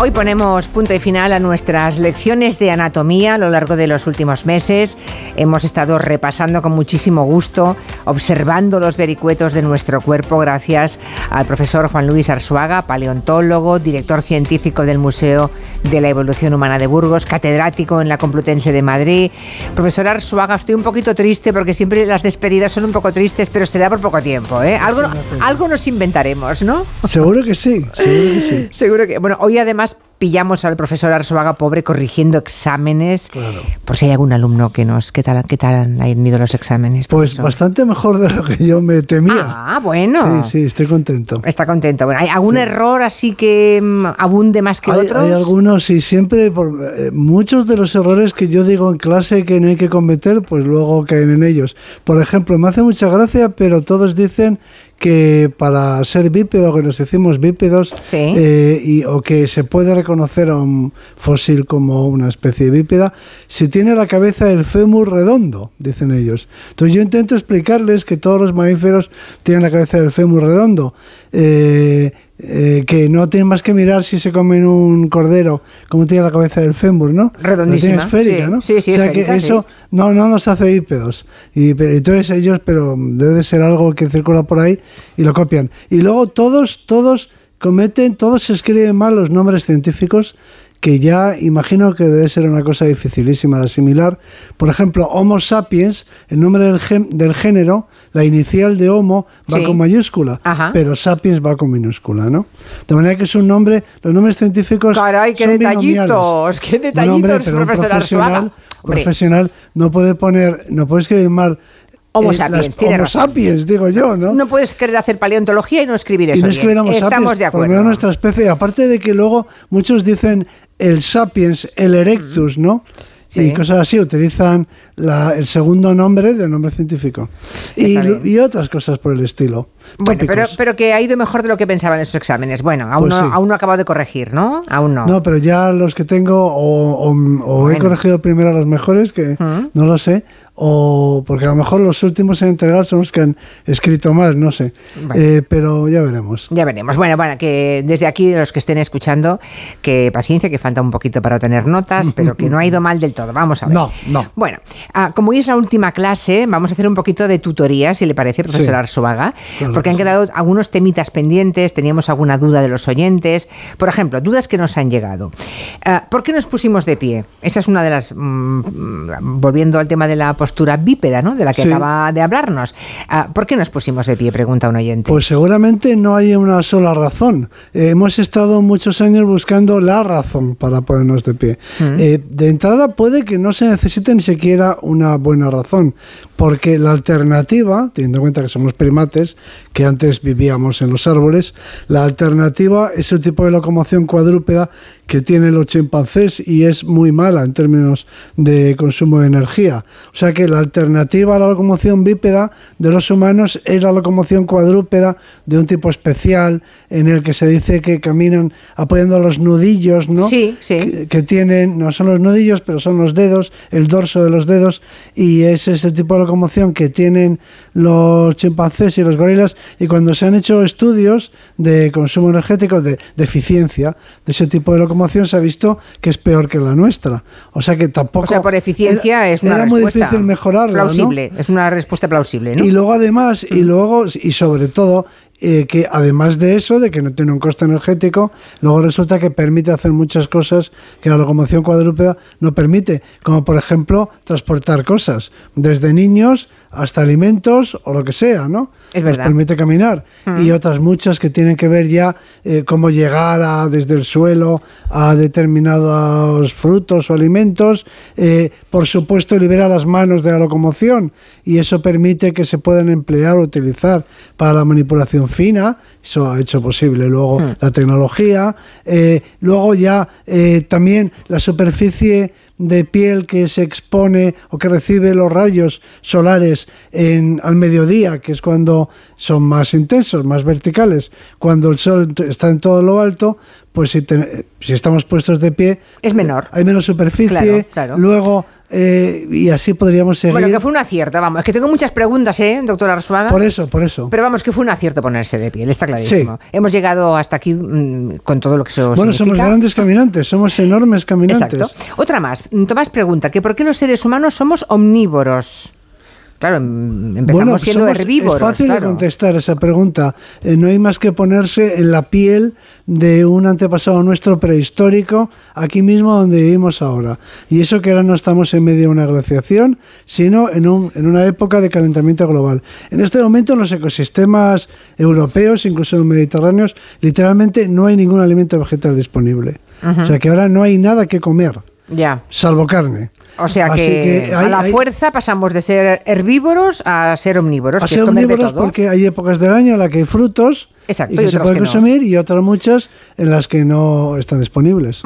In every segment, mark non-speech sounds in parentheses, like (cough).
Hoy ponemos punto y final a nuestras lecciones de anatomía a lo largo de los últimos meses. Hemos estado repasando con muchísimo gusto, observando los vericuetos de nuestro cuerpo gracias al profesor Juan Luis Arzuaga, paleontólogo, director científico del Museo de la Evolución Humana de Burgos, catedrático en la Complutense de Madrid. Profesor Arzuaga, estoy un poquito triste porque siempre las despedidas son un poco tristes, pero será por poco tiempo. ¿eh? Algo, algo nos inventaremos, ¿no? Seguro que sí, seguro que sí. (laughs) seguro que. Bueno, hoy además pillamos al profesor Arzuaga pobre corrigiendo exámenes. Claro. Por si hay algún alumno que nos... ¿Qué tal, qué tal han ido los exámenes? Pues profesor? bastante mejor de lo que yo me temía. Ah, bueno. Sí, sí, estoy contento. Está contento. Bueno, ¿hay algún error así que mm, abunde más que Hay, otros? hay algunos y siempre, por, eh, muchos de los errores que yo digo en clase que no hay que cometer, pues luego caen en ellos. Por ejemplo, me hace mucha gracia, pero todos dicen que para ser bípedo, que nos decimos bípedos, Sí. eh, y, o que se puede reconocer a un fósil como una especie bípeda, si tiene la cabeza del fémur redondo, dicen ellos. Entonces yo intento explicarles que todos los mamíferos tienen la cabeza del fémur redondo. eh, eh, que no tienen más que mirar si se comen un cordero, como tiene la cabeza del fémur, ¿no? Redondísima, tiene esférica, sí. ¿no? Sí, sí, o sea esférica, que eso sí. no, no nos hace bípedos. Y, pero, entonces ellos, pero debe de ser algo que circula por ahí y lo copian. Y luego todos, todos cometen, todos escriben mal los nombres científicos que ya imagino que debe ser una cosa dificilísima de asimilar. Por ejemplo, Homo sapiens, el nombre del, del género, la inicial de Homo va Sí. con mayúscula, Ajá. pero sapiens va con minúscula, ¿no? De manera que es un nombre, los nombres científicos Caray, qué son detallitos, qué Bueno, detallitos, hombre, pero un profesional, profesional no puede poner, no puede escribir mal Homo eh, sapiens, las- tiene Homo razón. sapiens, digo yo, ¿no? No puedes querer hacer paleontología y no escribir eso y no bien. escribir Homo Estamos sapiens, de por lo acuerdo. menos nuestra especie. Aparte de que luego muchos dicen el sapiens, el erectus, ¿no? Sí. Y cosas así, utilizan la- el segundo nombre del nombre científico. Y otras cosas por el estilo. Bueno, pero, que ha ido mejor de lo que pensaban en esos exámenes. Bueno, aún, Pues no, sí. aún no ha acabado de corregir, ¿no? Aún no. No, pero ya los que tengo, o, o- o he corregido primero a los mejores, que no lo sé, o porque a lo mejor los últimos en entregar son los que han escrito más, no sé. Eh, pero ya veremos. Ya veremos. Bueno, bueno, que desde aquí los que estén escuchando, que paciencia, que falta un poquito para tener notas, (laughs) pero que no ha ido mal del todo. Vamos a ver. No, no. Bueno, ah, como hoy es la última clase, vamos a hacer un poquito de tutoría, si le parece, profesor Sí. Arzuaga, Claro porque que han sí. quedado algunos temitas pendientes, teníamos alguna duda de los oyentes. Por ejemplo, dudas que nos han llegado. Ah, ¿Por qué nos pusimos de pie? Esa es una de las. mm, mm, volviendo al tema de la postura bípeda, ¿no? De la que Sí. acaba de hablarnos. Ah, ¿Por qué nos pusimos de pie? Pregunta un oyente. Pues seguramente no hay una sola razón. Eh, hemos estado muchos años buscando la razón para ponernos de pie. Eh, de entrada puede que no se necesite ni siquiera una buena razón, porque la alternativa, teniendo en cuenta que somos primates, que antes vivíamos en los árboles, la alternativa es el tipo de locomoción cuadrúpeda que tienen los chimpancés y es muy mala en términos de consumo de energía. O sea que la alternativa a la locomoción bípeda de los humanos es la locomoción cuadrúpeda de un tipo especial en el que se dice que caminan apoyando los nudillos, ¿no? Sí, sí. Que, que tienen, no son los nudillos, pero son los dedos, el dorso de los dedos, y ese es el tipo de locomoción que tienen los chimpancés y los gorilas. Y cuando se han hecho estudios de consumo energético, de, de eficiencia de ese tipo de locomoción, se ha visto que es peor que la nuestra. O sea que tampoco. O sea, por eficiencia era, es una Era muy difícil mejorarla. ¿no? Plausible, es una respuesta plausible, ¿no? Y luego además, y luego, y sobre todo, eh, que además de eso, de que no tiene un coste energético, luego resulta que permite hacer muchas cosas que la locomoción cuadrúpeda no permite, como por ejemplo transportar cosas, desde niños hasta alimentos o lo que sea, ¿no? Es Nos verdad. permite caminar. Y otras muchas que tienen que ver ya eh, cómo llegar a, desde el suelo a determinados frutos o alimentos. Eh, por supuesto, libera las manos de la locomoción y eso permite que se puedan emplear o utilizar para la manipulación fina. Eso ha hecho posible luego la tecnología. Eh, luego ya eh, también la superficie de piel que se expone o que recibe los rayos solares en, al mediodía, que es cuando son más intensos, más verticales, cuando el sol está en todo lo alto, pues si, te- si estamos puestos de pie, Es menor. hay menos superficie, Claro, claro. luego eh, y así podríamos seguir. Bueno, que fue un acierto, vamos. Es que tengo muchas preguntas, ¿eh, doctora Arsuaga? Por eso, por eso. Pero vamos, que fue un acierto ponerse de pie, está clarísimo. Hemos llegado hasta aquí mm, con todo lo que se os Bueno, somos grandes caminantes, somos enormes caminantes. Exacto. Otra más. Tomás pregunta, que ¿por qué los seres humanos somos omnívoros? Claro, em, empezamos bueno, siendo herbívoros. Es fácil de contestar esa pregunta. Eh, no hay más que ponerse en la piel de un antepasado nuestro prehistórico, aquí mismo donde vivimos ahora. Y eso que ahora no estamos en medio de una glaciación, sino en, un, en una época de calentamiento global. En este momento en los ecosistemas europeos, incluso en los mediterráneos, literalmente no hay ningún alimento vegetal disponible. O sea que ahora no hay nada que comer. Ya. Salvo carne. O sea que, a la fuerza pasamos de ser herbívoros a ser omnívoros. A ser omnívoros porque hay épocas del año en las que hay frutos Exacto, y que se pueden consumir y otras muchas en las que no están disponibles.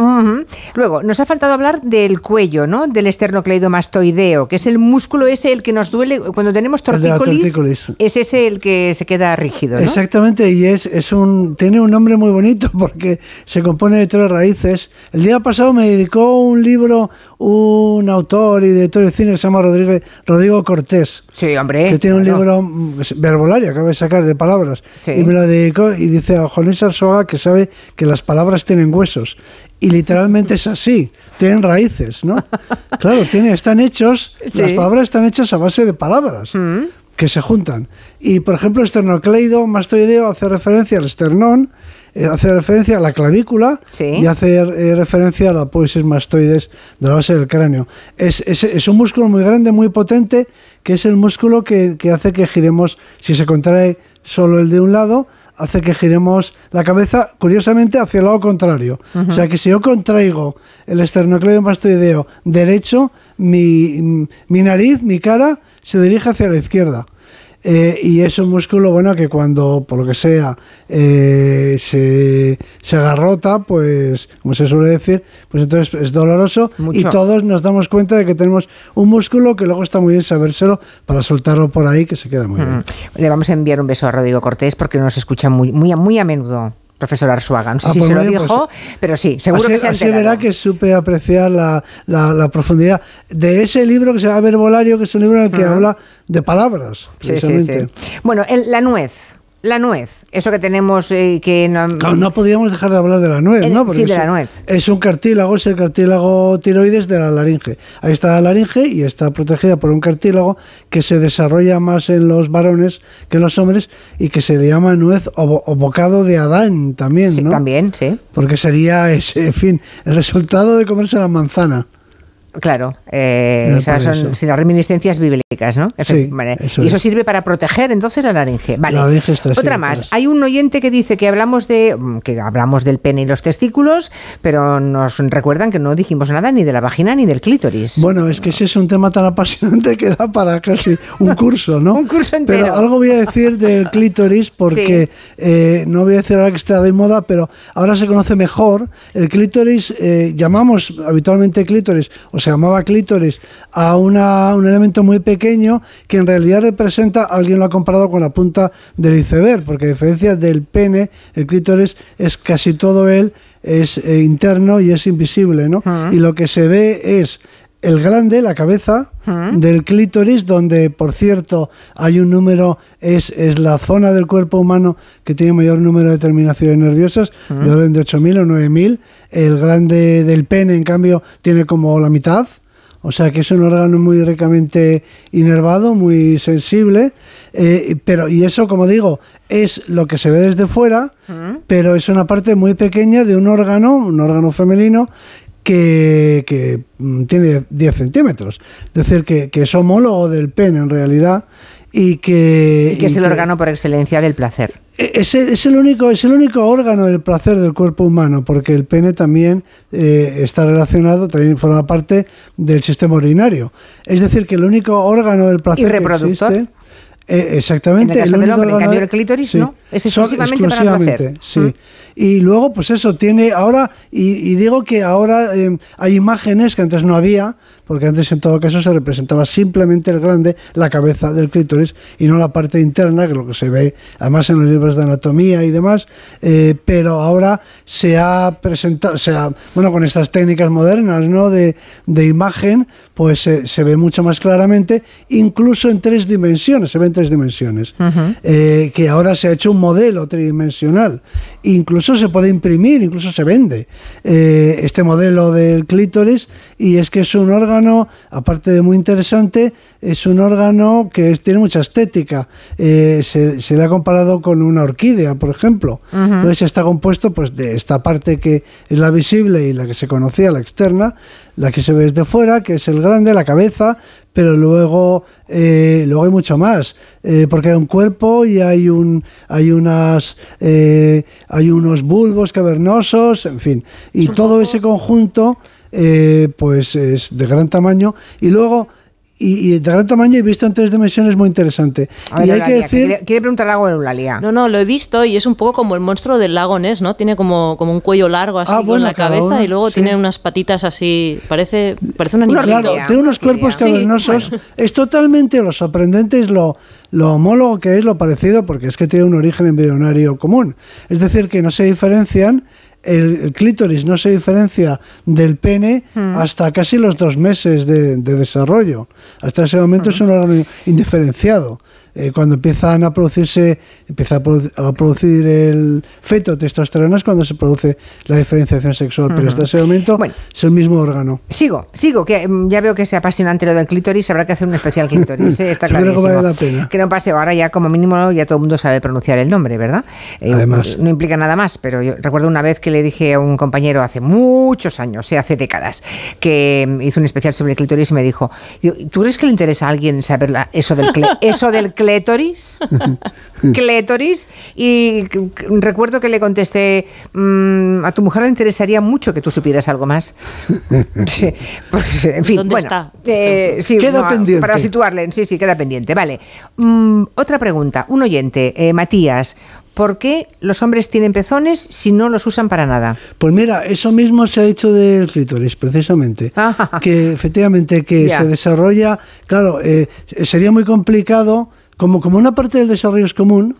Luego, nos ha faltado hablar del cuello, ¿no? Del esternocleidomastoideo, que es el músculo ese el que nos duele cuando tenemos tortícolis. Es ese el que se queda rígido, ¿no? Exactamente, y es, es un tiene un nombre muy bonito (laughs) porque se compone de tres raíces. El día pasado me dedicó un libro un autor y director de cine que se llama Rodrigo, Rodrigo Cortés. Sí, hombre. Que tiene un libro verbolario, acaba de sacar de palabras. Y me lo dedicó y dice a Juan Arsoga que sabe que las palabras tienen huesos. Y literalmente es así, tienen raíces, ¿no? (laughs) claro, tiene, están hechos, las palabras están hechas a base de palabras. Mm. que se juntan. Y por ejemplo, esternocleido mastoideo hace referencia al esternón, hace referencia a la clavícula y hace eh, referencia a la poesis mastoides de la base del cráneo. Es, es, es, un músculo muy grande, muy potente, que es el músculo que, que, hace que giremos, si se contrae solo el de un lado, hace que giremos la cabeza, curiosamente, hacia el lado contrario. O sea que si yo contraigo el esternocleido mastoideo derecho, mi, mi nariz, mi cara, se dirige hacia la izquierda. Eh, y es un músculo bueno que cuando por lo que sea eh, se, se, agarrota pues como se suele decir pues entonces es doloroso. Y todos nos damos cuenta de que tenemos un músculo que luego está muy bien sabérselo para soltarlo por ahí que se queda muy bien. le vamos a enviar un beso a Rodrigo Cortés porque nos escucha muy muy muy a menudo profesor Arsuaga. No sé ah, si pues se lo dijo, pues, pero sí, seguro que se ha Así verá que supe apreciar la, la, profundidad de ese libro que se llama Verbolario, que es un libro en el que habla de palabras. Sí, sí, sí. Bueno, la nuez. La nuez, eso que tenemos eh, que no... no podíamos dejar de hablar de la nuez, ¿no? sí, de la nuez. Es un cartílago, es el cartílago tiroides de la laringe. Ahí está la laringe y está protegida por un cartílago que se desarrolla más en los varones que en los hombres y que se le llama nuez o, bocado de Adán también, sí, ¿no? también, sí. Porque sería ese, en fin, el resultado de comerse la manzana. Claro, eh, esas son las reminiscencias bíblicas, ¿no? Sí, y eso sirve para proteger entonces la laringe. Vale. Otra más. Hay un oyente que dice que hablamos de mm, que hablamos del pene y los testículos, pero nos recuerdan que no dijimos nada ni de la vagina ni del clítoris. Bueno, es que ese es un tema tan apasionante que da para casi un (laughs) curso, ¿no? un curso entero. Pero algo voy a decir del clítoris porque eh, no voy a decir ahora que está de moda, pero ahora se conoce mejor. El clítoris, eh, llamamos habitualmente clítoris, o se llamaba clítoris a una, un elemento muy pequeño que en realidad representa, alguien lo ha comparado con la punta del iceberg, porque a diferencia del pene, el clítoris es casi todo él, es eh, interno y es invisible, ¿no? Y lo que se ve es el glande, la cabeza del clítoris, donde por cierto hay un número, es, es la zona del cuerpo humano que tiene mayor número de terminaciones nerviosas, de orden de 8.000 o 9.000. El glande del pene, en cambio, tiene como la mitad. O sea que es un órgano muy ricamente inervado, muy sensible, eh, pero y eso, como digo, es lo que se ve desde fuera, pero es una parte muy pequeña de un órgano, un órgano femenino que, mm, tiene 10 centímetros. Es decir, que, es homólogo del pene en realidad y que... Y que es el órgano por excelencia del placer. E, es, es, el único, es el único órgano del placer del cuerpo humano, porque el pene también eh, está relacionado, también forma parte del sistema urinario. Es decir, que el único órgano del placer ¿Y reproductor? que existe eh, exactamente. el, único hombre, el clítoris no, es exclusivamente, para Sí. Mm. Y luego, pues eso, tiene ahora, y, digo que ahora eh, hay imágenes que antes no había, porque antes en todo caso se representaba simplemente el glande, la cabeza del clítoris y no la parte interna, que es lo que se ve además en los libros de anatomía y demás, eh, pero ahora se ha presentado, o sea, bueno, con estas técnicas modernas, ¿no? De, de imagen, pues se ve mucho más claramente, incluso en tres dimensiones, se ve en tres dimensiones, eh, que ahora se ha hecho un modelo tridimensional, incluso se puede imprimir, incluso se vende eh, este modelo del clítoris, y es que es un órgano, aparte de muy interesante, es un órgano que tiene mucha estética, eh, se, le ha comparado con una orquídea, por ejemplo, entonces está compuesto pues de esta parte que es la visible y la que se conocía, la externa, la que se ve desde fuera, que es el grande, la cabeza, pero luego, eh, luego hay mucho más, eh, porque hay un cuerpo y hay, un, hay, unas, eh, hay unos bulbos cavernosos, en fin, y todo ese conjunto pues es de gran tamaño y luego y, de gran tamaño y visto en tres dimensiones muy interesante. y hay que decir... quiere, preguntar algo en Eulalia. No, no, lo he visto y es un poco como el monstruo del lago Ness, ¿no? Tiene como, como un cuello largo así ah, con la cabeza y luego tiene unas patitas así, parece, parece un animal. Claro, tiene unos cuerpos cavernosos. Es totalmente lo sorprendente, es lo, lo homólogo que es, lo parecido, porque es que tiene un origen embrionario común. Es decir, que no se diferencian el, clítoris no se diferencia del pene hmm. hasta casi los dos meses de, desarrollo. Hasta ese momento es un órgano indiferenciado. Eh, cuando empiezan a producirse, empieza a, producir el feto testosterona es cuando se produce la diferenciación sexual, pero hasta ese momento es el mismo órgano. Sigo, sigo, que mm, ya veo que es apasionante lo del clítoris, habrá que hacer un especial clítoris, (laughs) ¿eh? está clarísimo. Que, vale la pena. que no pase, ahora ya como mínimo ya todo el mundo sabe pronunciar el nombre, ¿verdad? Eh, Además. No implica nada más, pero yo recuerdo una vez que le dije a un compañero hace muchos años, hace décadas, que mm, hizo un especial sobre el clítoris y me dijo, ¿tú crees que le interesa a alguien saber eso del, (laughs) eso del clétoris, (laughs) clétoris, y recuerdo que le contesté, mm, a tu mujer le interesaría mucho que tú supieras algo más. (laughs) Pues, en fin, ¿Dónde está? Eh, queda pendiente. Para situarle, sí, sí, queda pendiente. Vale. Mm, otra pregunta, un oyente, eh, Matías, ¿Por qué los hombres tienen pezones si no los usan para nada? Pues mira, eso mismo se ha hecho del clítoris, precisamente. que efectivamente que (laughs) se desarrolla, claro, eh, sería muy complicado como, como una parte del desarrollo es común,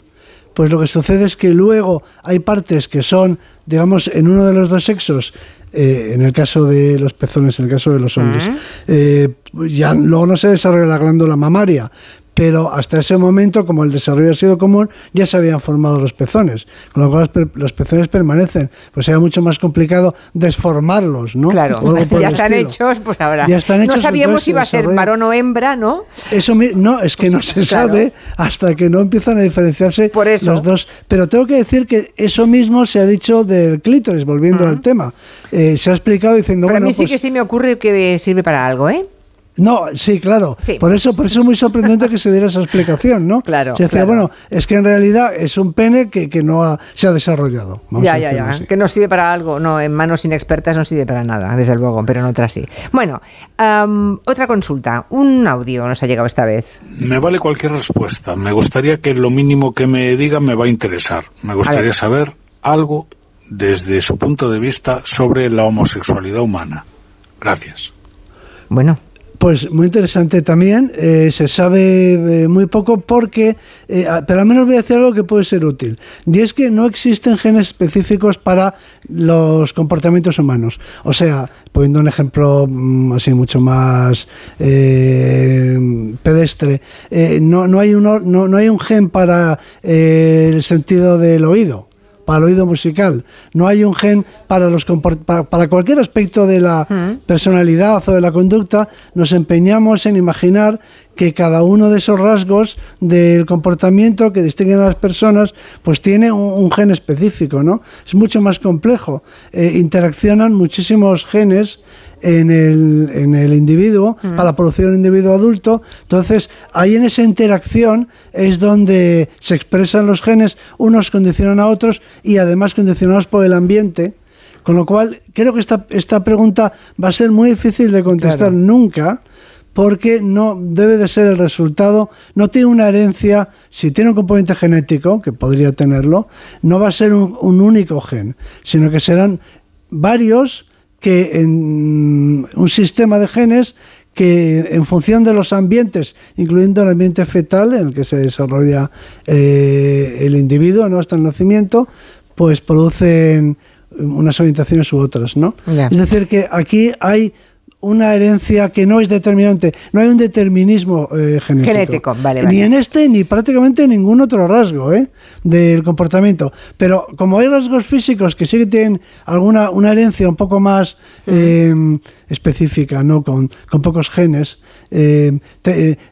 pues lo que sucede es que luego hay partes que son, digamos, en uno de los dos sexos, eh, en el caso de los pezones, en el caso de los hombres, eh, ya luego no se desarrolla la glándula mamaria, pero hasta ese momento, como el desarrollo ha sido común, ya se habían formado los pezones, con lo cual los pezones permanecen. Pues era mucho más complicado desformarlos, ¿no? Claro, ya están hechos, pues ahora. Ya están hechos, no sabíamos si iba a ser varón o hembra, ¿no? Eso no, es que no (laughs) se sabe hasta que no empiezan a diferenciarse los dos. Pero tengo que decir que eso mismo se ha dicho del clítoris, volviendo al tema. Eh, se ha explicado diciendo, Pero bueno, a mí sí pues que sí me ocurre que sirve para algo, ¿eh? No, sí, claro. Por eso, por eso es muy sorprendente que se diera esa explicación, ¿no? (laughs) Claro. Se decía, bueno, es que en realidad es un pene que, que no se ha desarrollado. ya, ya, ya. Que no sirve para algo, no, en manos inexpertas no sirve para nada, desde luego, pero en otras sí. Bueno, otra consulta. Un audio nos ha llegado esta vez. Me vale cualquier respuesta. Me gustaría que lo mínimo que me diga me va a interesar. Me gustaría saber algo desde su punto de vista sobre la homosexualidad humana. Gracias. Bueno, pues muy interesante también. Eh, se sabe eh, muy poco porque, eh, pero al menos voy a decir algo que puede ser útil. Y es que no existen genes específicos para los comportamientos humanos. O sea, poniendo un ejemplo mm, así mucho más pedestre, no, no, hay un, no, no hay un gen para el sentido del oído para el oído musical. No hay un gen para, los para, para cualquier aspecto de la personalidad o de la conducta. Nos empeñamos en imaginar que cada uno de esos rasgos del comportamiento que distinguen a las personas, pues tiene un, gen específico, ¿no? Es mucho más complejo. Eh, interaccionan muchísimos genes en el, en el individuo mm. para producir un individuo adulto. Entonces, ahí en esa interacción es donde se expresan los genes, unos condicionan a otros y además condicionados por el ambiente. Con lo cual, creo que esta, esta pregunta va a ser muy difícil de contestar nunca, porque no debe de ser el resultado, no tiene una herencia, si tiene un componente genético, que podría tenerlo, no va a ser un, un único gen, sino que serán varios que en un sistema de genes que en función de los ambientes, incluyendo el ambiente fetal en el que se desarrolla eh, el individuo ¿no? hasta el nacimiento, pues producen unas orientaciones u otras, ¿no? Es decir, que aquí hay una herencia que no es determinante. No hay un determinismo eh, genético. Genético, vale, Ni en este ni prácticamente en ningún otro rasgo ¿eh? del comportamiento. Pero como hay rasgos físicos que sí que tienen alguna una herencia un poco más eh, específica, ¿no? con, con pocos genes, eh,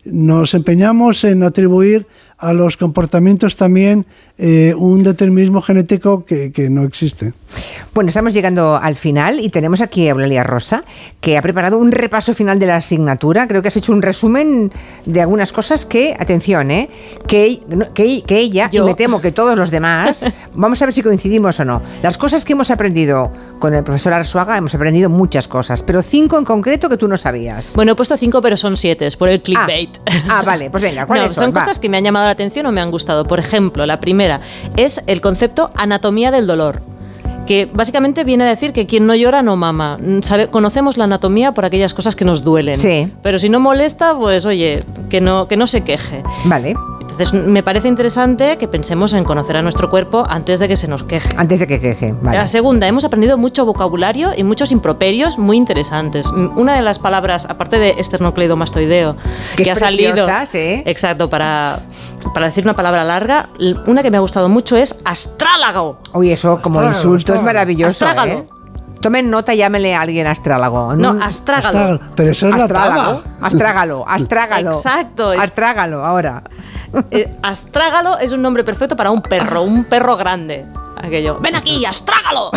nos empeñamos en atribuir a los comportamientos también eh, un determinismo genético que, no existe. Bueno, estamos llegando al final y tenemos aquí a Eulalia Rosa, que ha preparado un repaso final de la asignatura. Creo que has hecho un resumen de algunas cosas que, atención, ¿eh? que, que, ella, y me temo que todos los demás, (laughs) vamos a ver si coincidimos o no. Las cosas que hemos aprendido con el profesor Arzuaga, hemos aprendido muchas cosas, pero cinco en concreto que tú no sabías. Bueno, he puesto cinco, pero son siete, es por el clickbait. Ah, ah vale, pues venga, ¿cuáles son? Son cosas que me han llamado la atención o me han gustado. Por ejemplo, la primera es el concepto anatomía del dolor que básicamente viene a decir que quien no llora no mama. conocemos la anatomía por aquellas cosas que nos duelen. Sí. Pero si no molesta, pues oye, que no, que no se queje. Vale. Entonces, me parece interesante que pensemos en conocer a nuestro cuerpo antes de que se nos queje. Antes de que queje, vale. La segunda, hemos aprendido mucho vocabulario y muchos improperios muy interesantes. Una de las palabras, aparte de esternocleidomastoideo, que, que ha salido. ¿sí? Exacto, para, para decir una palabra larga, una que me ha gustado mucho es astrálago. Uy, eso como insulto es maravilloso. Astrágalo. ¿eh? Tomen nota, llámele a alguien astrálago. No, astrágalo. Pero eso es astrágalo. la Astrágalo, astrágalo. Exacto. Astrágalo, ahora. Eh, astrágalo es un nombre perfecto para un perro, un perro grande. Aquello, ven aquí, (laughs) astrágalo.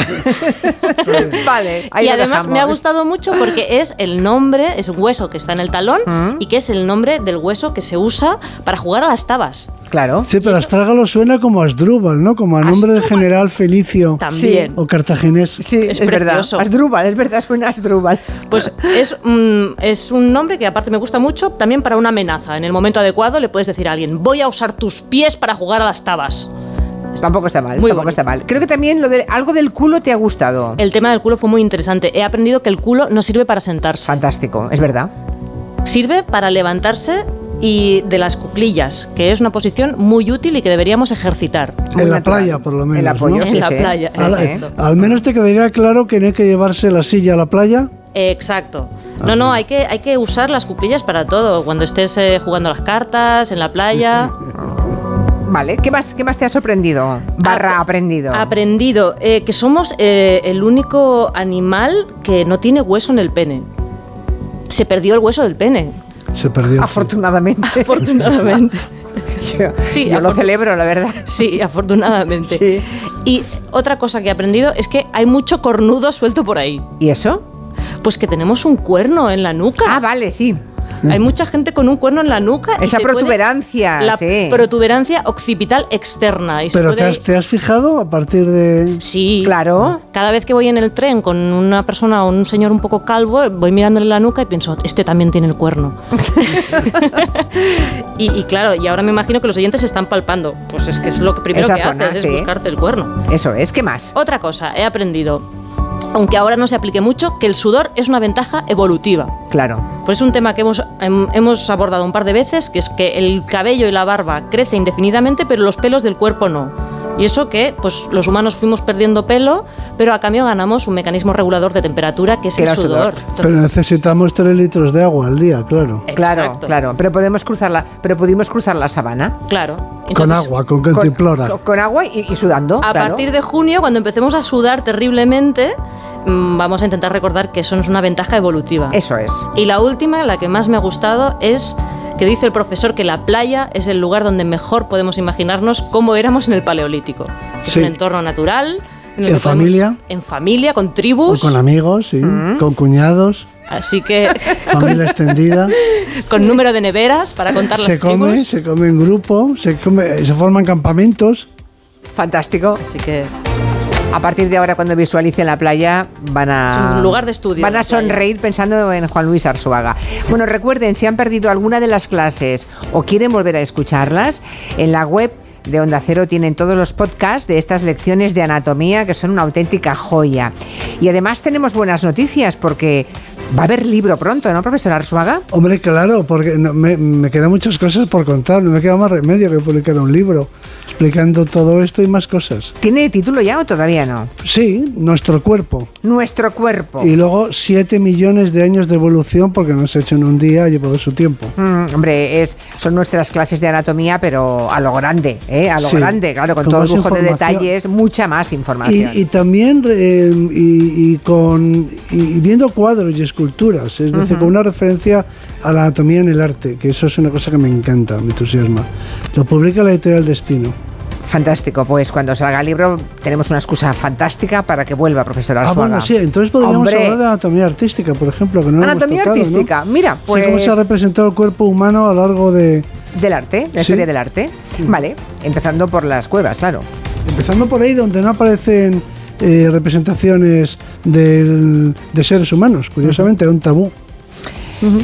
vale. y además me ha gustado mucho porque es el nombre, es un hueso que está en el talón mm. y que es el nombre del hueso que se usa para jugar a las tabas. Claro. Sí, pero Astrágalo suena como Asdrúbal, ¿no? Como a nombre de general Felicio. También. O cartaginés. Sí, es, verdad. Asdrúbal, es verdad, suena Asdrúbal. Pues es, es un nombre que aparte me gusta mucho también para una amenaza. En el momento adecuado le puedes decir a alguien, voy a usar tus pies para jugar a las tabas. Tampoco está mal, tampoco está mal. Creo que también lo de, algo del culo te ha gustado. El tema del culo fue muy interesante. He aprendido que el culo no sirve para sentarse. Fantástico, es verdad. Sirve para levantarse y de las cuclillas, que es una posición muy útil y que deberíamos ejercitar. En la playa, por lo menos. En la playa. al, menos te quedaría claro que no hay que llevarse la silla a la playa. Exacto. No, no, hay que, hay que usar las cuclillas para todo. Cuando estés eh, jugando las cartas, en la playa. (laughs) Vale, ¿qué más, qué más te ha sorprendido? Barra aprendido. Aprendido, eh, que somos eh, el único animal que no tiene hueso en el pene. Se perdió el hueso del pene. Se perdió. Afortunadamente. (laughs) Afortunadamente. (laughs) yo, sí, yo lo celebro, la verdad. Sí, afortunadamente. Y otra cosa que he aprendido es que hay mucho cornudo suelto por ahí. ¿Y eso? Pues que tenemos un cuerno en la nuca. Ah, vale, sí. Hay mucha gente con un cuerno en la nuca. Esa protuberancia. la protuberancia occipital externa. Y Pero te, has, te, has, fijado a partir de.? Sí. Claro. Cada vez que voy en el tren con una persona o un señor un poco calvo, voy mirándole la nuca y pienso, este también tiene el cuerno. (laughs) (laughs) y, claro, y ahora me imagino que los oyentes se están palpando. Pues es que es lo que primero que haces, es buscarte el cuerno. Eso es, ¿qué más? Otra cosa, he aprendido aunque ahora no se aplique mucho, que el sudor es una ventaja evolutiva. Claro. Pues es un tema que hemos, hemos abordado un par de veces, que es que el cabello y la barba crecen indefinidamente, pero los pelos del cuerpo no. Y eso que pues los humanos fuimos perdiendo pelo, pero a cambio ganamos un mecanismo regulador de temperatura que es el sudor. pero necesitamos 3 litros de agua al día, claro. Claro, claro. Pero podemos cruzarla, pero pudimos cruzar la sabana. Claro. con agua, con cantimplora. Con, agua y, sudando. A partir de junio, cuando empecemos a sudar terriblemente, mm, vamos a intentar recordar que eso no es una ventaja evolutiva. Eso es. Y la última, la que más me ha gustado, es que dice el profesor que la playa es el lugar donde mejor podemos imaginarnos cómo éramos en el Paleolítico. Es un entorno natural. En, familia. en familia, con tribus. con amigos, sí, mm. con cuñados. Así que. (laughs) Familia extendida. (laughs) Con número de neveras para contar las Se come, se come en grupo, se, come, se forman campamentos. Fantástico. Así que a partir de ahora, cuando visualicen la playa, van a. Es un lugar de estudio. Van a sonreír pensando en Juan Luis Arzuaga. Bueno, recuerden, si han perdido alguna de las clases o quieren volver a escucharlas, en la web de Onda Cero tienen todos los podcasts de estas lecciones de anatomía que son una auténtica joya. Y además tenemos buenas noticias porque Va a haber libro pronto, ¿no, profesor Arzuaga? Hombre, claro, porque me, me, quedan muchas cosas por contar, no me queda más remedio que publicar un libro explicando todo esto y más cosas. ¿Tiene título ya o todavía no? Sí, Nuestro cuerpo. Nuestro cuerpo. Y luego 7 millones de años de evolución porque no se ha hecho en un día, llevado su tiempo. Mm, hombre, es, son nuestras clases de anatomía, pero a lo grande, ¿eh? A lo grande, claro, con todo lujo de detalles, mucha más información. Y, también eh, y, con y viendo cuadros y esculturas, es decir, con una referencia a la anatomía en el arte, que eso es una cosa que me encanta, me entusiasma. Lo publica la editorial Destino. Fantástico, pues cuando salga el libro tenemos una excusa fantástica para que vuelva, profesor Arzuaga. Ah, bueno, sí, entonces podríamos hablar de anatomía artística, por ejemplo, que no Anatomía artística, mira, pues... Sí, cómo se ha representado el cuerpo humano a lo largo de... Del arte, la historia del arte. Vale, empezando por las cuevas, claro. Empezando por ahí donde no aparecen eh, representaciones de seres humanos, curiosamente, era un tabú.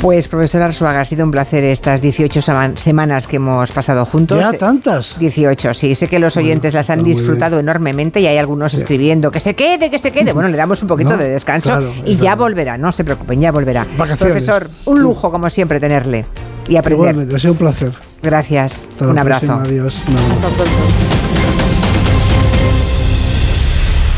Pues profesor Arzuaga, ha sido un placer estas 18 semanas que hemos pasado juntos. ¿Ya tantas? 18, sí. Sé que los oyentes las han disfrutado enormemente y hay algunos escribiendo que se quede, que se quede. Bueno, le damos un poquito de descanso y ya volverá, no se preocupen, ya volverá. Profesor, un lujo como siempre tenerle y aprender. Igualmente, ha sido un placer. Gracias. un abrazo. Adiós.